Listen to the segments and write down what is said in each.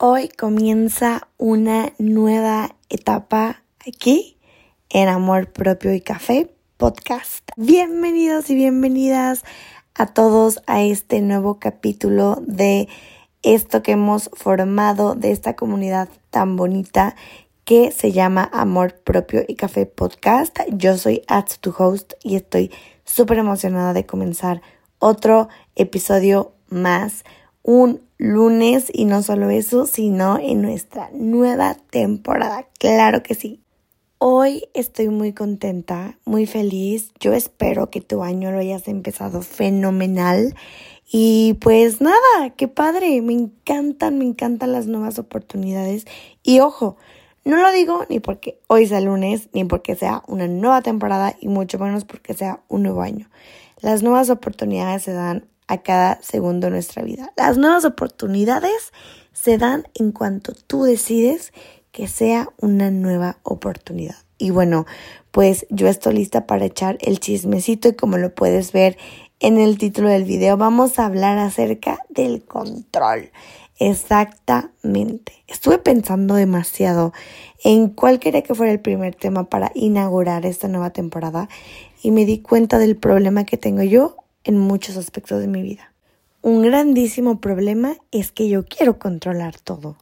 Hoy comienza una nueva etapa aquí en Amor Propio y Café Podcast. Bienvenidos y bienvenidas a todos a este nuevo capítulo de esto que hemos formado, de esta comunidad tan bonita que se llama Amor Propio y Café Podcast. Yo soy Ats, tu host, y estoy súper emocionada de comenzar otro episodio más, un lunes y no solo eso, sino en nuestra nueva temporada. Claro que sí. Hoy estoy muy contenta, muy feliz. Yo espero que tu año lo hayas empezado fenomenal. Y pues nada, qué padre. Me encantan, me encantan las nuevas oportunidades. Y ojo, no lo digo ni porque hoy sea lunes, ni porque sea una nueva temporada y mucho menos porque sea un nuevo año. Las nuevas oportunidades se dan a cada segundo de nuestra vida. Las nuevas oportunidades se dan en cuanto tú decides que sea una nueva oportunidad. Y bueno, pues yo estoy lista para echar el chismecito y como lo puedes ver en el título del video, vamos a hablar acerca del control. Exactamente. Estuve pensando demasiado en cuál quería que fuera el primer tema para inaugurar esta nueva temporada y me di cuenta del problema que tengo yo en muchos aspectos de mi vida. Un grandísimo problema es que yo quiero controlar todo.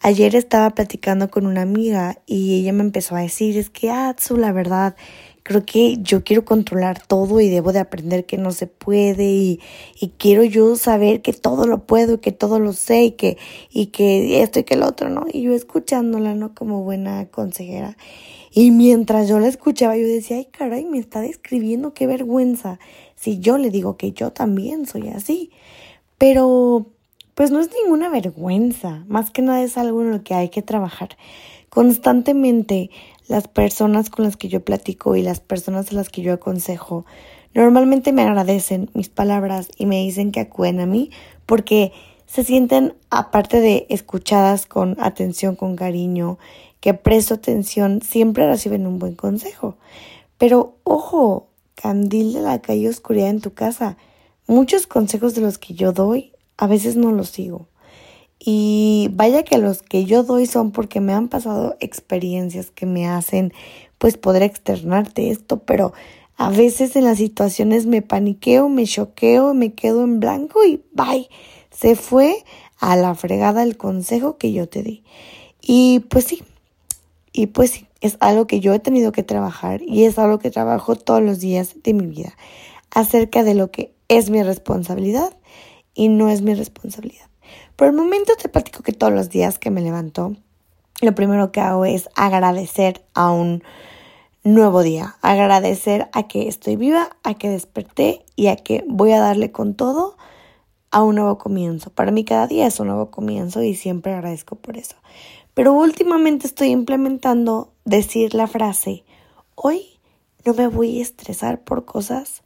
Ayer estaba platicando con una amiga y ella me empezó a decir, es que, Atsu, la verdad, creo que yo quiero controlar todo y debo de aprender que no se puede y, y quiero yo saber que todo lo puedo, que todo lo sé y que, y que esto y que el otro, ¿no? Y yo escuchándola, ¿no? Como buena consejera. Y mientras yo la escuchaba, yo decía, ay, caray, me está describiendo, qué vergüenza. Si yo le digo que yo también soy así. Pero, pues no es ninguna vergüenza. Más que nada es algo en lo que hay que trabajar. Constantemente las personas con las que yo platico y las personas a las que yo aconsejo normalmente me agradecen mis palabras y me dicen que acuden a mí porque se sienten, aparte de escuchadas con atención, con cariño, que presto atención, siempre reciben un buen consejo. Pero ojo, candil de la calle oscuridad en tu casa. Muchos consejos de los que yo doy, a veces no los sigo. Y vaya que los que yo doy son porque me han pasado experiencias que me hacen pues poder externarte esto, pero a veces en las situaciones me paniqueo, me choqueo, me quedo en blanco y bye, se fue a la fregada el consejo que yo te di. Y pues sí, y pues sí, es algo que yo he tenido que trabajar y es algo que trabajo todos los días de mi vida acerca de lo que es mi responsabilidad y no es mi responsabilidad. Por el momento te platico que todos los días que me levanto, lo primero que hago es agradecer a un nuevo día, agradecer a que estoy viva, a que desperté y a que voy a darle con todo a un nuevo comienzo. Para mí cada día es un nuevo comienzo y siempre agradezco por eso. Pero últimamente estoy implementando decir la frase, hoy no me voy a estresar por cosas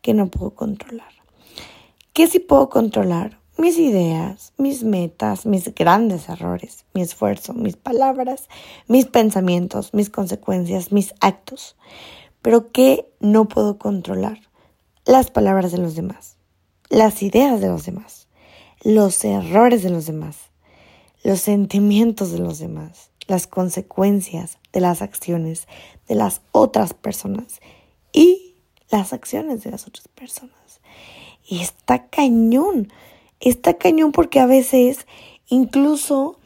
que no puedo controlar. ¿Qué sí puedo controlar? mis ideas, mis metas, mis grandes errores, mi esfuerzo, mis palabras, mis pensamientos, mis consecuencias, mis actos. Pero ¿qué no puedo controlar? Las palabras de los demás, las ideas de los demás, los errores de los demás, los sentimientos de los demás, las consecuencias de las acciones de las otras personas y las acciones de las otras personas. Y está cañón está cañón porque a veces incluso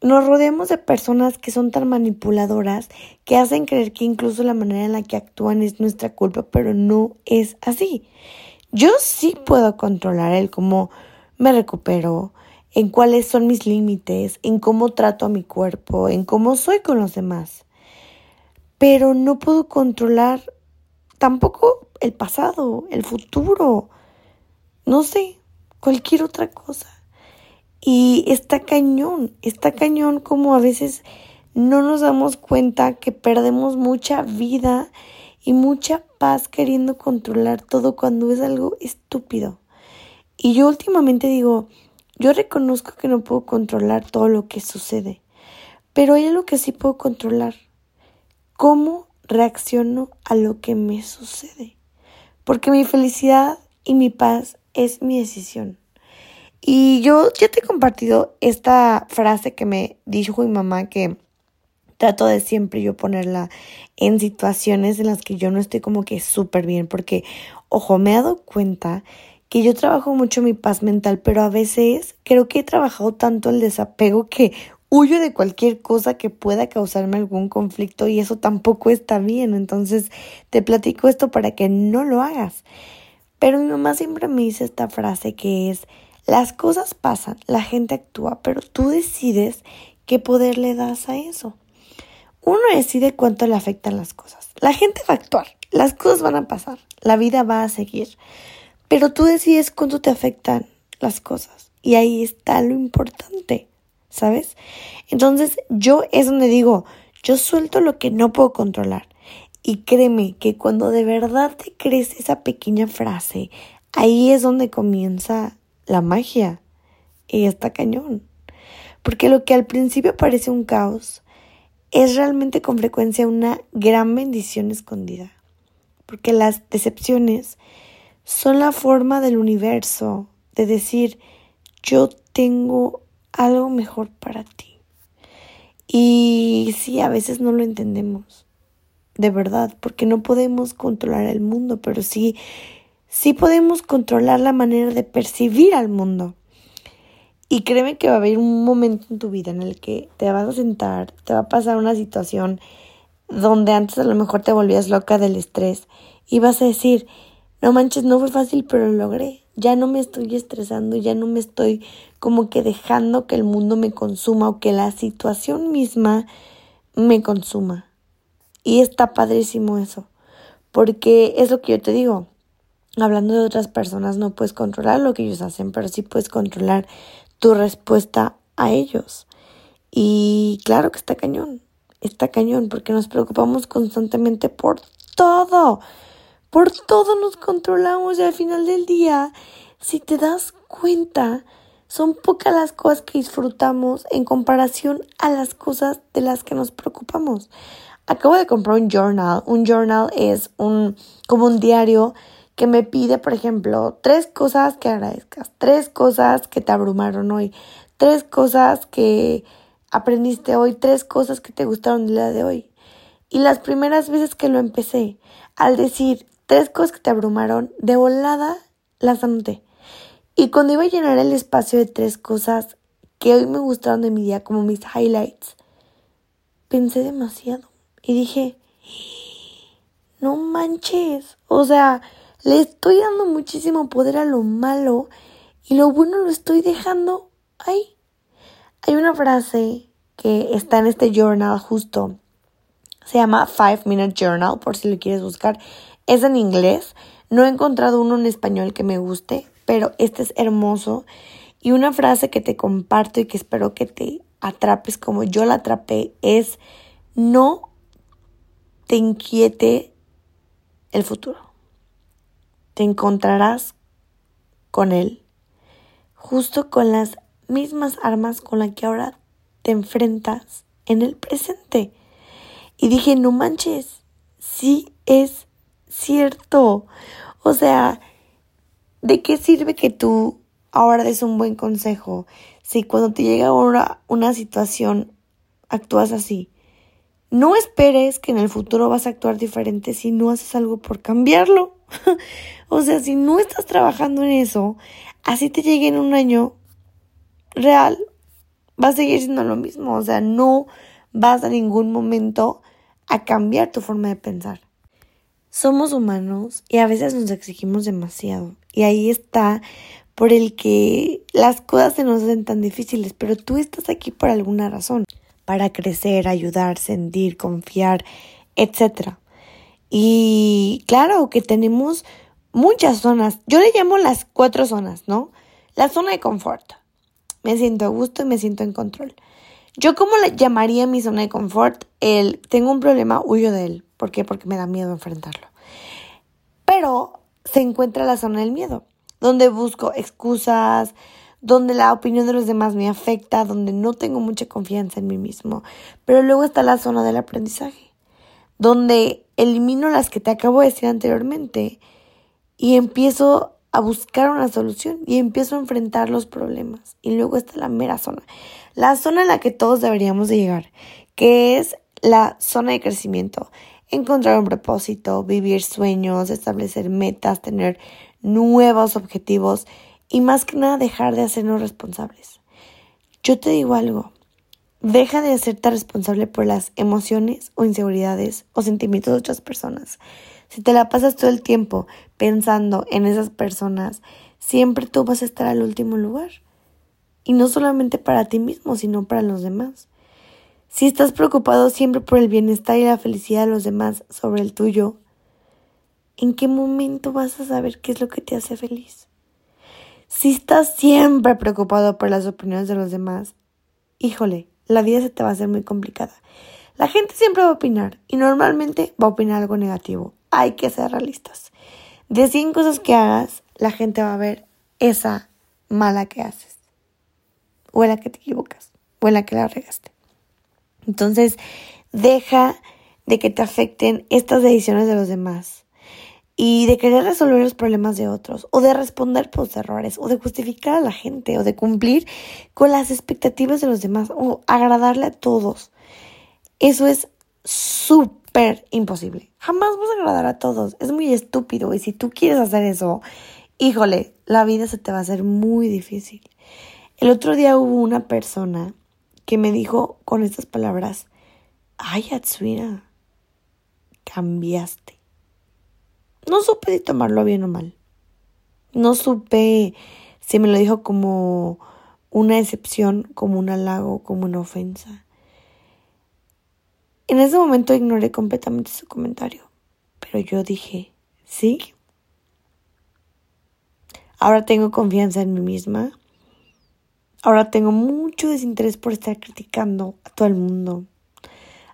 nos rodeamos de personas que son tan manipuladoras que hacen creer que incluso la manera en la que actúan es nuestra culpa, pero no es así. Yo sí puedo controlar el cómo me recupero, en cuáles son mis límites, en cómo trato a mi cuerpo, en cómo soy con los demás. Pero no puedo controlar tampoco el pasado, el futuro. No sé, cualquier otra cosa. Y está cañón, está cañón como a veces no nos damos cuenta que perdemos mucha vida y mucha paz queriendo controlar todo cuando es algo estúpido. Y yo últimamente digo, yo reconozco que no puedo controlar todo lo que sucede, pero hay algo que sí puedo controlar. ¿Cómo reacciono a lo que me sucede? Porque mi felicidad y mi paz es mi decisión. Y yo ya te he compartido esta frase que me dijo mi mamá que trato de siempre yo ponerla en situaciones en las que yo no estoy como que súper bien, porque, ojo, me he dado cuenta que yo trabajo mucho mi paz mental, pero a veces creo que he trabajado tanto el desapego que huyo de cualquier cosa que pueda causarme algún conflicto y eso tampoco está bien. Entonces te platico esto para que no lo hagas. Pero mi mamá siempre me dice esta frase que es, las cosas pasan, la gente actúa, pero tú decides qué poder le das a eso. Uno decide cuánto le afectan las cosas. La gente va a actuar, las cosas van a pasar, la vida va a seguir, pero tú decides cuánto te afectan las cosas. Y ahí está lo importante, ¿sabes? Entonces yo es donde digo, yo suelto lo que no puedo controlar. Y créeme que cuando de verdad te crees esa pequeña frase, ahí es donde comienza la magia. Y está cañón. Porque lo que al principio parece un caos, es realmente con frecuencia una gran bendición escondida. Porque las decepciones son la forma del universo de decir, yo tengo algo mejor para ti. Y sí, a veces no lo entendemos, de verdad, porque no podemos controlar el mundo, pero sí, sí podemos controlar la manera de percibir al mundo. Y créeme que va a haber un momento en tu vida en el que te vas a sentar, te va a pasar una situación donde antes a lo mejor te volvías loca del estrés y vas a decir, no manches, no fue fácil, pero lo logré. Ya no me estoy estresando, ya no me estoy como que dejando que el mundo me consuma o que la situación misma me consuma. Y está padrísimo eso, porque es lo que yo te digo. Hablando de otras personas, no puedes controlar lo que ellos hacen, pero sí puedes controlar tu respuesta a ellos. Y claro que está cañón, está cañón, porque nos preocupamos constantemente por todo, por todo nos controlamos y al final del día, si te das cuenta, son pocas las cosas que disfrutamos en comparación a las cosas de las que nos preocupamos. Acabo de comprar un journal. Un journal es un como un diario que me pide, por ejemplo, tres cosas que agradezcas, tres cosas que te abrumaron hoy, tres cosas que aprendiste hoy, tres cosas que te gustaron del día de hoy. Y las primeras veces que lo empecé, al decir tres cosas que te abrumaron, de volada las anoté. Y cuando iba a llenar el espacio de tres cosas que hoy me gustaron de mi día, como mis highlights, pensé demasiado. Y dije, no manches. O sea, le estoy dando muchísimo poder a lo malo y lo bueno lo estoy dejando ahí. Hay una frase que está en este journal justo. Se llama Five Minute Journal, por si lo quieres buscar. Es en inglés. No he encontrado uno en español que me guste, pero este es hermoso. Y una frase que te comparto y que espero que te atrapes como yo la atrapé es no te inquiete el futuro te encontrarás con Él, justo con las mismas armas con las que ahora te enfrentas en el presente. Y dije, no manches, sí es cierto. O sea, ¿de qué sirve que tú ahora des un buen consejo si cuando te llega ahora una situación actúas así? No esperes que en el futuro vas a actuar diferente si no haces algo por cambiarlo. o sea, si no estás trabajando en eso, así te llegue en un año real, va a seguir siendo lo mismo. O sea, no vas a ningún momento a cambiar tu forma de pensar. Somos humanos y a veces nos exigimos demasiado. Y ahí está por el que las cosas se nos hacen tan difíciles, pero tú estás aquí por alguna razón, para crecer, ayudar, sentir, confiar, etcétera. Y claro que tenemos muchas zonas. Yo le llamo las cuatro zonas, ¿no? La zona de confort. Me siento a gusto y me siento en control. Yo cómo le llamaría mi zona de confort, el tengo un problema, huyo de él. ¿Por qué? Porque me da miedo enfrentarlo. Pero se encuentra la zona del miedo, donde busco excusas, donde la opinión de los demás me afecta, donde no tengo mucha confianza en mí mismo. Pero luego está la zona del aprendizaje, donde elimino las que te acabo de decir anteriormente y empiezo a buscar una solución y empiezo a enfrentar los problemas. Y luego está la mera zona, la zona en la que todos deberíamos de llegar, que es la zona de crecimiento. Encontrar un propósito, vivir sueños, establecer metas, tener nuevos objetivos y más que nada dejar de hacernos responsables. Yo te digo algo, deja de hacerte responsable por las emociones o inseguridades o sentimientos de otras personas. Si te la pasas todo el tiempo pensando en esas personas, siempre tú vas a estar al último lugar. Y no solamente para ti mismo, sino para los demás. Si estás preocupado siempre por el bienestar y la felicidad de los demás sobre el tuyo, ¿en qué momento vas a saber qué es lo que te hace feliz? Si estás siempre preocupado por las opiniones de los demás, híjole, la vida se te va a hacer muy complicada. La gente siempre va a opinar y normalmente va a opinar algo negativo hay que ser realistas. De 100 cosas que hagas, la gente va a ver esa mala que haces. O en la que te equivocas. O en la que la regaste. Entonces, deja de que te afecten estas decisiones de los demás. Y de querer resolver los problemas de otros. O de responder por los errores. O de justificar a la gente. O de cumplir con las expectativas de los demás. O agradarle a todos. Eso es súper imposible. Jamás vas a agradar a todos. Es muy estúpido. Y si tú quieres hacer eso, híjole, la vida se te va a hacer muy difícil. El otro día hubo una persona que me dijo con estas palabras, ay, Atsuira, cambiaste. No supe si tomarlo bien o mal. No supe si me lo dijo como una excepción, como un halago, como una ofensa. En ese momento ignoré completamente su comentario, pero yo dije, ¿sí? Ahora tengo confianza en mí misma. Ahora tengo mucho desinterés por estar criticando a todo el mundo.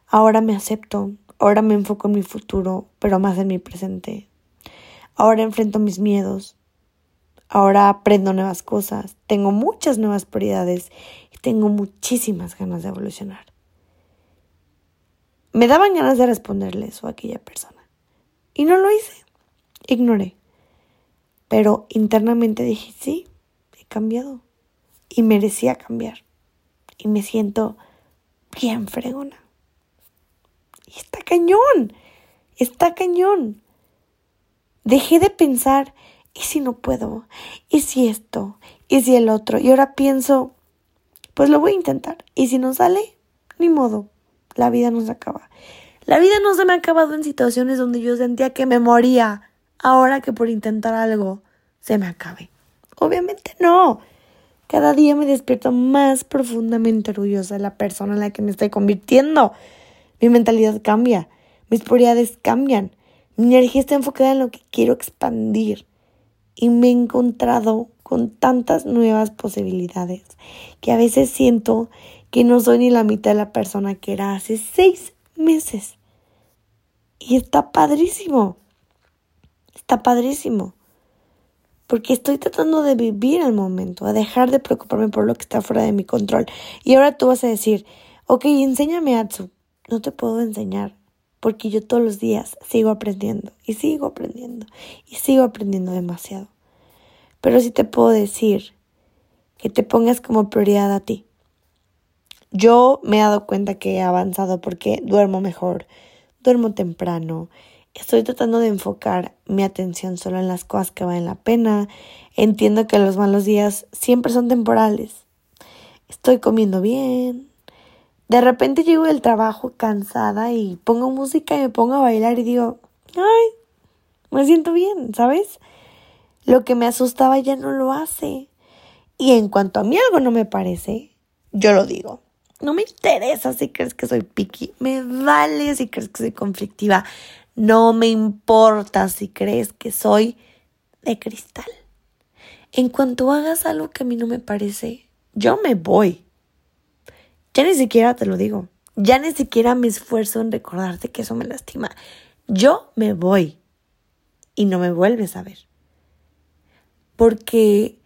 Ahora me acepto. Ahora me enfoco en mi futuro, pero más en mi presente. Ahora enfrento mis miedos. Ahora aprendo nuevas cosas. Tengo muchas nuevas prioridades tengo muchísimas ganas de evolucionar. Me daban ganas de responderle eso a aquella persona. Y no lo hice. Ignoré. Pero internamente dije, sí, he cambiado. Y merecía cambiar. Y me siento bien fregona. Y está cañón. Está cañón. Dejé de pensar, ¿y si no puedo? ¿Y si esto? ¿Y si el otro? Y ahora pienso, pues lo voy a intentar. Y si no sale, ni modo la vida no se acaba. La vida no se me ha acabado en situaciones donde yo sentía que me moría. Ahora que por intentar algo se me acabe. Obviamente no. Cada día me despierto más profundamente orgullosa de la persona en la que me estoy convirtiendo. Mi mentalidad cambia, mis prioridades cambian, mi energía está enfocada en lo que quiero expandir. Y me he encontrado con tantas nuevas posibilidades que a veces siento que no soy ni la mitad de la persona que era hace seis meses. Y está padrísimo. Está padrísimo. Porque estoy tratando de vivir el momento, a dejar de preocuparme por lo que está fuera de mi control. Y ahora tú vas a decir, ok, enséñame Atsu. No te puedo enseñar, porque yo todos los días sigo aprendiendo y sigo aprendiendo y sigo aprendiendo demasiado. Pero sí te puedo decir que te pongas como prioridad a ti. Yo me he dado cuenta que he avanzado porque duermo mejor, duermo temprano, estoy tratando de enfocar mi atención solo en las cosas que valen la pena, entiendo que los malos días siempre son temporales, estoy comiendo bien, de repente llego del trabajo cansada y pongo música y me pongo a bailar y digo, ay, me siento bien, ¿sabes? Lo que me asustaba ya no lo hace. Y en cuanto a mí algo no me parece, yo lo digo. No me interesa si crees que soy picky. Me vale si crees que soy conflictiva. No me importa si crees que soy de cristal. En cuanto hagas algo que a mí no me parece, yo me voy. Ya ni siquiera te lo digo. Ya ni siquiera me esfuerzo en recordarte que eso me lastima. Yo me voy. Y no me vuelves a ver. Porque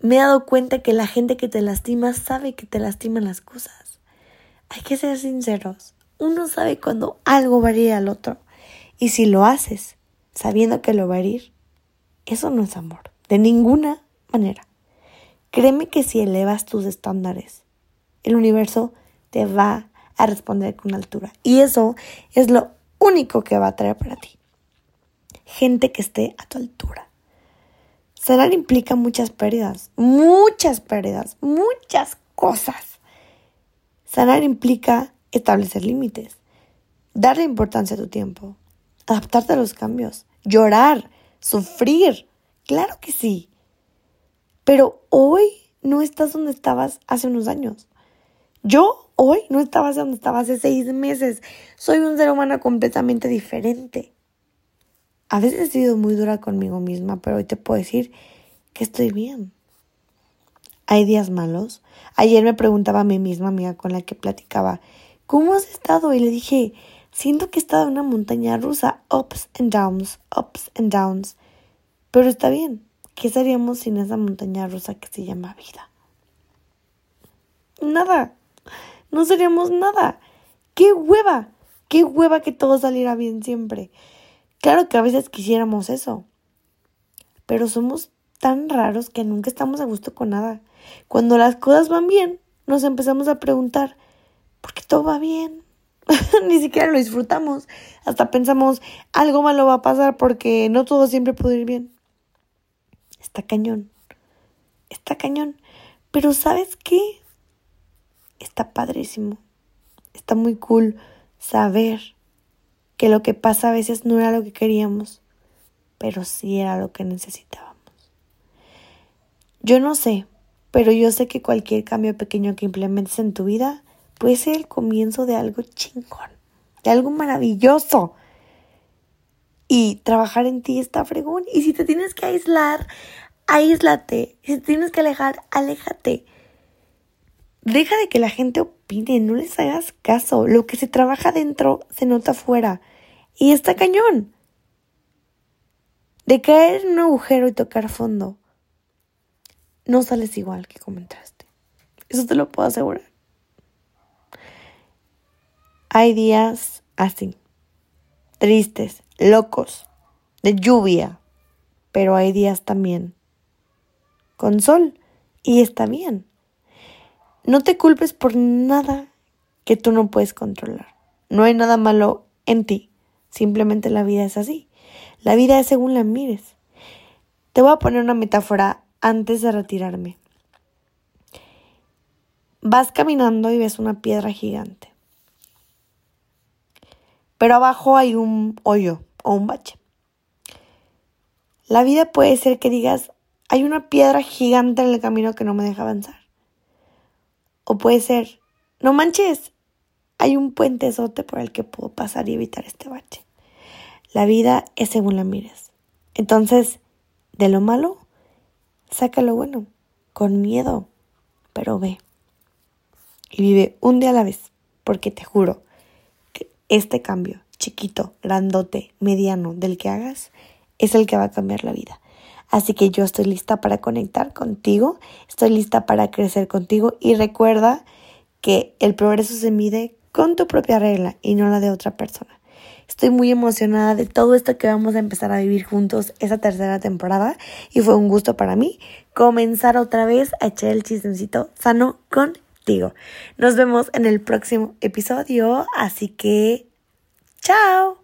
me he dado cuenta que la gente que te lastima sabe que te lastiman las cosas. Hay que ser sinceros. Uno sabe cuando algo va a ir al otro. Y si lo haces sabiendo que lo va a herir, eso no es amor. de ninguna manera. Créeme que si elevas tus estándares, el universo te va a responder con altura. Y eso es lo único que va a traer para ti. Gente que esté a tu altura. Sanar implica muchas pérdidas, muchas pérdidas, muchas cosas. Sanar implica establecer límites, darle importancia a tu tiempo, adaptarte a los cambios, llorar, sufrir. Claro que sí. Pero hoy no estás donde estabas hace unos años. Yo hoy no estaba donde estaba hace seis meses. Soy un ser humano completamente diferente. A veces he sido muy dura conmigo misma, pero hoy te puedo decir que estoy bien. Hay días malos. Ayer me preguntaba a mí misma, amiga con la que platicaba, ¿cómo has estado? Y le dije, siento que he estado en una montaña rusa, ups and downs, ups and downs. Pero está bien. ¿Qué seríamos sin esa montaña rusa que se llama vida? Nada no seríamos nada. ¡Qué hueva! ¡Qué hueva que todo saliera bien siempre! Claro que a veces quisiéramos eso, pero somos tan raros que nunca estamos a gusto con nada. Cuando las cosas van bien, nos empezamos a preguntar, ¿por qué todo va bien? Ni siquiera lo disfrutamos. Hasta pensamos, algo malo va a pasar porque no todo siempre puede ir bien. Está cañón. Está cañón. Pero ¿sabes qué? está padrísimo. Está muy cool saber que lo que pasa a veces no era lo que queríamos, pero sí era lo que necesitábamos. Yo no sé, pero yo sé que cualquier cambio pequeño que implementes en tu vida puede ser el comienzo de algo chingón, de algo maravilloso. Y trabajar en ti está fregón. Y si te tienes que aislar, aíslate. Si te tienes que alejar, aléjate. Deja de que la gente opine, no les hagas caso. Lo que se trabaja dentro se nota afuera. Y está cañón. De caer en un agujero y tocar fondo, no sales igual que como entraste. Eso te lo puedo asegurar. Hay días así, tristes, locos, de lluvia, pero hay días también con sol y está bien. No te culpes por nada que tú no puedes controlar. No hay nada malo en ti. Simplemente la vida es así. La vida es según la mires. Te voy a poner una metáfora antes de retirarme. Vas caminando y ves una piedra gigante. Pero abajo hay un hoyo o un bache. La vida puede ser que digas, hay una piedra gigante en el camino que no me deja avanzar. O puede ser, no manches, hay un puentezote por el que puedo pasar y evitar este bache. La vida es según la mires. Entonces, de lo malo, saca lo bueno, con miedo, pero ve. Y vive un día a la vez, porque te juro este cambio, chiquito, grandote, mediano, del que hagas, es el que va a cambiar la vida. Así que yo estoy lista para conectar contigo, estoy lista para crecer contigo y recuerda que el progreso se mide con tu propia regla y no la de otra persona. Estoy muy emocionada de todo esto que vamos a empezar a vivir juntos esa tercera temporada y fue un gusto para mí comenzar otra vez a echar el chismecito sano contigo. Nos vemos en el próximo episodio, así que chao.